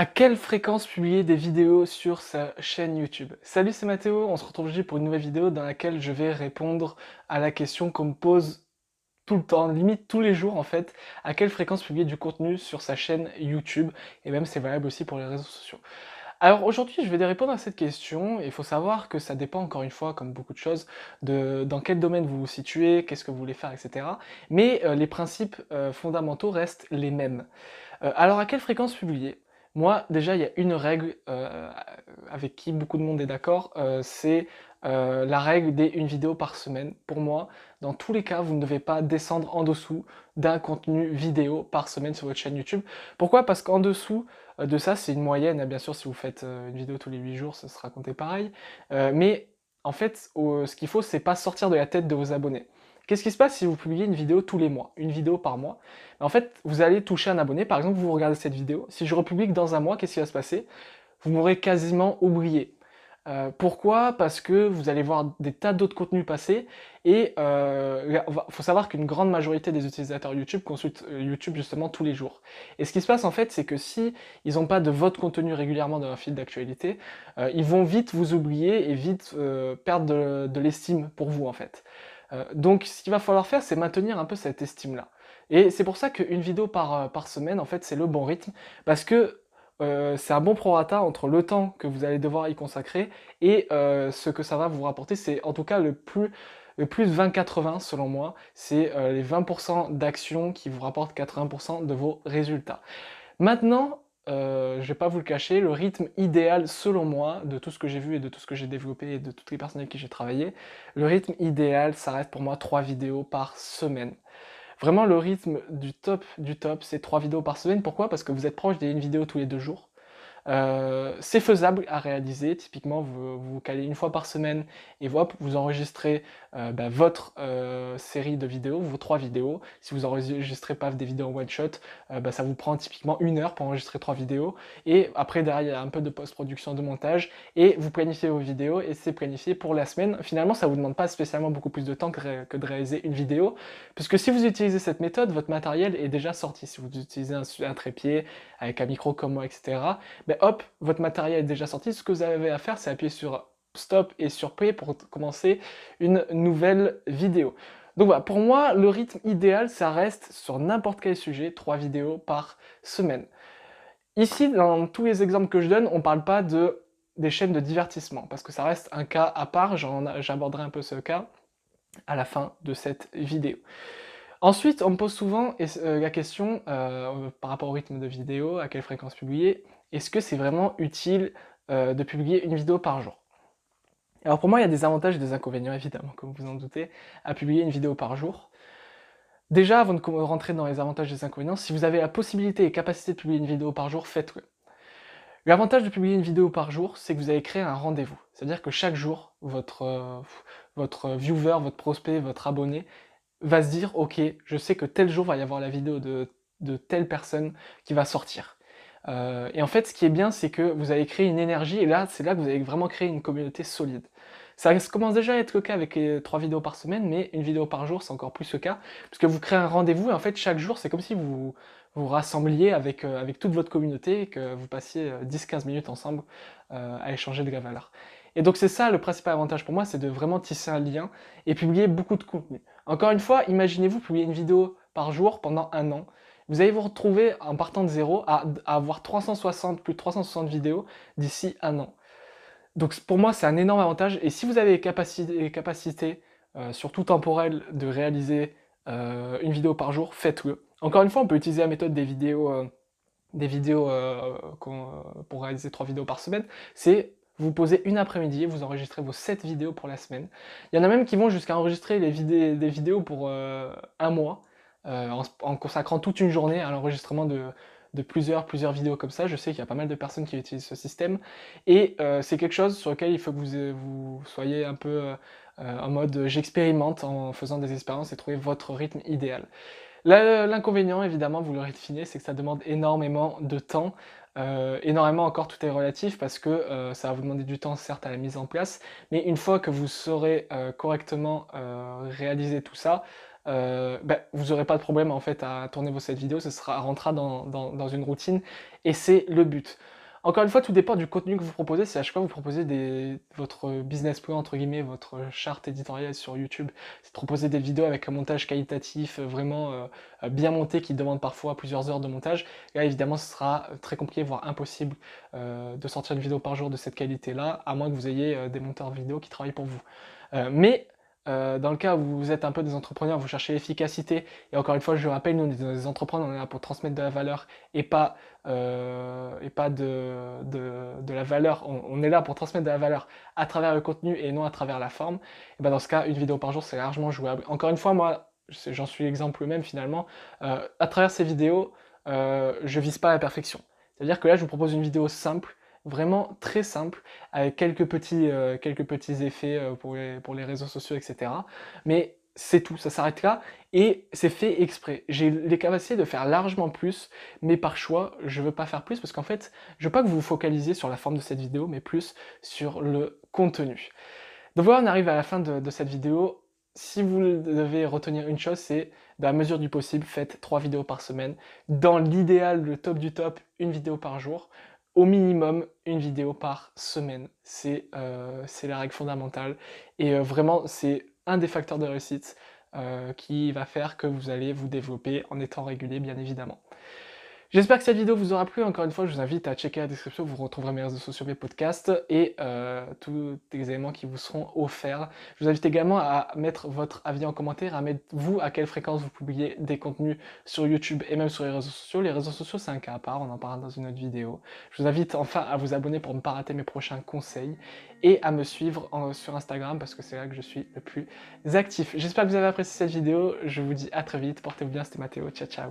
À quelle fréquence publier des vidéos sur sa chaîne YouTube? Salut, c'est Mathéo, on se retrouve aujourd'hui pour une nouvelle vidéo dans laquelle je vais répondre à la question qu'on me pose tout le temps, limite tous les jours en fait, à quelle fréquence publier du contenu sur sa chaîne YouTube, et même c'est valable aussi pour les réseaux sociaux. Alors aujourd'hui, je vais répondre à cette question, il faut savoir que ça dépend encore une fois, comme beaucoup de choses, de dans quel domaine vous vous situez, qu'est-ce que vous voulez faire, etc. Mais euh, les principes euh, fondamentaux restent les mêmes. Euh, alors à quelle fréquence publier? Moi, déjà, il y a une règle euh, avec qui beaucoup de monde est d'accord, euh, c'est euh, la règle des une vidéo par semaine. Pour moi, dans tous les cas, vous ne devez pas descendre en dessous d'un contenu vidéo par semaine sur votre chaîne YouTube. Pourquoi? Parce qu'en dessous de ça, c'est une moyenne. Bien sûr, si vous faites une vidéo tous les 8 jours, ce sera compté pareil. mais en fait, ce qu'il faut, c'est pas sortir de la tête de vos abonnés. Qu'est-ce qui se passe si vous publiez une vidéo tous les mois, une vidéo par mois? En fait, vous allez toucher un abonné, par exemple, vous regardez cette vidéo, si je republie dans un mois, qu'est-ce qui va se passer? Vous m'aurez quasiment oublié. Euh, pourquoi? Parce que vous allez voir des tas d'autres contenus passer et il euh, faut savoir qu'une grande majorité des utilisateurs YouTube consultent euh, YouTube justement tous les jours. Et ce qui se passe en fait, c'est que si ils n'ont pas de votre contenu régulièrement dans leur fil d'actualité, ils vont vite vous oublier et vite perdre de, de l'estime pour vous en fait. Euh, donc ce qu'il va falloir faire, c'est maintenir un peu cette estime-là. Et c'est pour ça qu'une vidéo par, euh, semaine, en fait, c'est le bon rythme, parce que euh, c'est un bon prorata entre le temps que vous allez devoir y consacrer et ce que ça va vous rapporter. C'est en tout cas le plus, le plus 20-80 selon moi. C'est les 20% d'actions qui vous rapportent 80% de vos résultats. Maintenant, euh, je vais pas vous le cacher, le rythme idéal selon moi, de tout ce que j'ai vu et de tout ce que j'ai développé et de toutes les personnes avec qui j'ai travaillé, le rythme idéal, ça reste pour moi 3 vidéos par semaine. Vraiment le rythme du top du top, c'est 3 vidéos par semaine. Pourquoi? Parce que vous êtes proche d'une vidéo tous les deux jours. Euh, c'est faisable à réaliser, typiquement vous, vous calez une fois par semaine et vous enregistrez euh, bah, votre euh, série de vidéos, vos trois vidéos. Si vous enregistrez pas des vidéos one shot, bah, ça vous prend typiquement une heure pour enregistrer trois vidéos. Et après derrière il y a un peu de post-production, de montage et vous planifiez vos vidéos et c'est planifié pour la semaine. Finalement ça vous demande pas spécialement beaucoup plus de temps que, de réaliser une vidéo, puisque si vous utilisez cette méthode, votre matériel est déjà sorti. Si vous utilisez un, trépied avec un micro comme moi, etc., hop, votre matériel est déjà sorti. Ce que vous avez à faire, c'est appuyer sur stop et sur play pour commencer une nouvelle vidéo. Donc voilà, pour moi, le rythme idéal, ça reste sur n'importe quel sujet, trois vidéos par semaine. Ici, dans tous les exemples que je donne, on ne parle pas de des chaînes de divertissement, parce que ça reste un cas à part, j'aborderai un peu ce cas à la fin de cette vidéo. Ensuite, on me pose souvent euh, la question, euh, par rapport au rythme de vidéo, à quelle fréquence publier, est-ce que c'est vraiment utile euh, de publier une vidéo par jour? Alors pour moi, il y a des avantages et des inconvénients, évidemment, comme vous en doutez, à publier une vidéo par jour. Déjà, avant de rentrer dans les avantages et les inconvénients, si vous avez la possibilité et capacité de publier une vidéo par jour, faites-le. L'avantage de publier une vidéo par jour, c'est que vous avez créé un rendez-vous. C'est-à-dire que chaque jour, votre, euh, votre viewer, votre prospect, votre abonné va se dire « Ok, je sais que tel jour va y avoir la vidéo de telle personne qui va sortir. Euh, et en fait, ce qui est bien, c'est que vous avez créé une énergie, et là, c'est là que vous avez vraiment créé une communauté solide. Ça commence déjà à être le cas avec trois vidéos par semaine, mais une vidéo par jour, c'est encore plus le cas, puisque vous créez un rendez-vous, et en fait, chaque jour, c'est comme si vous vous rassembliez avec, euh, toute votre communauté, et que vous passiez 10-15 euh, minutes ensemble à échanger de la valeur. Et donc c'est ça le principal avantage pour moi, c'est de vraiment tisser un lien et publier beaucoup de contenu. Encore une fois, imaginez-vous publier une vidéo par jour pendant un an vous allez vous retrouver en partant de zéro à, avoir 360, plus de 360 vidéos d'ici un an. Donc pour moi, c'est un énorme avantage. Et si vous avez les capacités, euh, surtout temporelles, de réaliser euh, une vidéo par jour, faites-le. Encore une fois, on peut utiliser la méthode des vidéos, euh, des vidéos pour réaliser trois vidéos par semaine. C'est vous posez une après-midi, vous enregistrez vos 7 vidéos pour la semaine. Il y en a même qui vont jusqu'à enregistrer les des vidéos pour un mois. Euh, en, consacrant toute une journée à l'enregistrement de, plusieurs, vidéos comme ça. Je sais qu'il y a pas mal de personnes qui utilisent ce système. Et euh, c'est quelque chose sur lequel il faut que vous, vous soyez un peu euh, en mode j'expérimente en faisant des expériences et trouver votre rythme idéal. L'inconvénient, évidemment, vous l'aurez deviné, c'est que ça demande énormément de temps. énormément encore, tout est relatif parce que ça va vous demander du temps, certes, à la mise en place, mais une fois que vous saurez correctement réaliser tout ça, euh, ben, vous n'aurez pas de problème en fait à tourner vos cette vidéos, ce sera rentrera dans, dans une routine et c'est le but. Encore une fois, tout dépend du contenu que vous proposez. Si à chaque fois vous proposez des, votre business plan, entre guillemets, votre charte éditoriale sur YouTube, c'est de proposer des vidéos avec un montage qualitatif euh, vraiment euh, bien monté qui demande parfois plusieurs heures de montage. Là, évidemment, ce sera très compliqué, voire impossible de sortir une vidéo par jour de cette qualité-là, à moins que vous ayez des monteurs vidéo qui travaillent pour vous. mais euh, dans le cas où vous êtes un peu des entrepreneurs, vous cherchez l'efficacité, et encore une fois, je le rappelle, nous, des entrepreneurs, on est là pour transmettre de la valeur et pas, euh, et pas de, de, la valeur. On, est là pour transmettre de la valeur à travers le contenu et non à travers la forme. Et ben dans ce cas, une vidéo par jour, c'est largement jouable. Encore une fois, moi, j'en suis l'exemple même finalement. Euh, à travers ces vidéos, je vise pas la perfection. C'est-à-dire que là, je vous propose une vidéo simple vraiment très simple, avec quelques petits, euh, quelques petits effets euh, pour, les, pour les réseaux sociaux, etc. Mais c'est tout, ça s'arrête là, et c'est fait exprès. J'ai les capacités de faire largement plus, mais par choix, je veux pas faire plus, parce qu'en fait, je veux pas que vous vous focalisiez sur la forme de cette vidéo, mais plus sur le contenu. Donc voilà, on arrive à la fin de, cette vidéo. Si vous devez retenir une chose, c'est à mesure du possible, faites trois vidéos par semaine. Dans l'idéal, le top du top, une vidéo par jour au minimum une vidéo par semaine. C'est euh, la règle fondamentale. Et euh, vraiment, c'est un des facteurs de réussite euh, qui va faire que vous allez vous développer en étant régulier, bien évidemment. J'espère que cette vidéo vous aura plu. Encore une fois, je vous invite à checker la description, vous retrouverez mes réseaux sociaux, mes podcasts et euh, tous les éléments qui vous seront offerts. Je vous invite également à mettre votre avis en commentaire, à mettre vous à quelle fréquence vous publiez des contenus sur YouTube et même sur les réseaux sociaux. Les réseaux sociaux, c'est un cas à part, on en parlera dans une autre vidéo. Je vous invite enfin à vous abonner pour ne pas rater mes prochains conseils et à me suivre sur Instagram parce que c'est là que je suis le plus actif. J'espère que vous avez apprécié cette vidéo. Je vous dis à très vite. Portez-vous bien, c'était Mathéo. Ciao, ciao.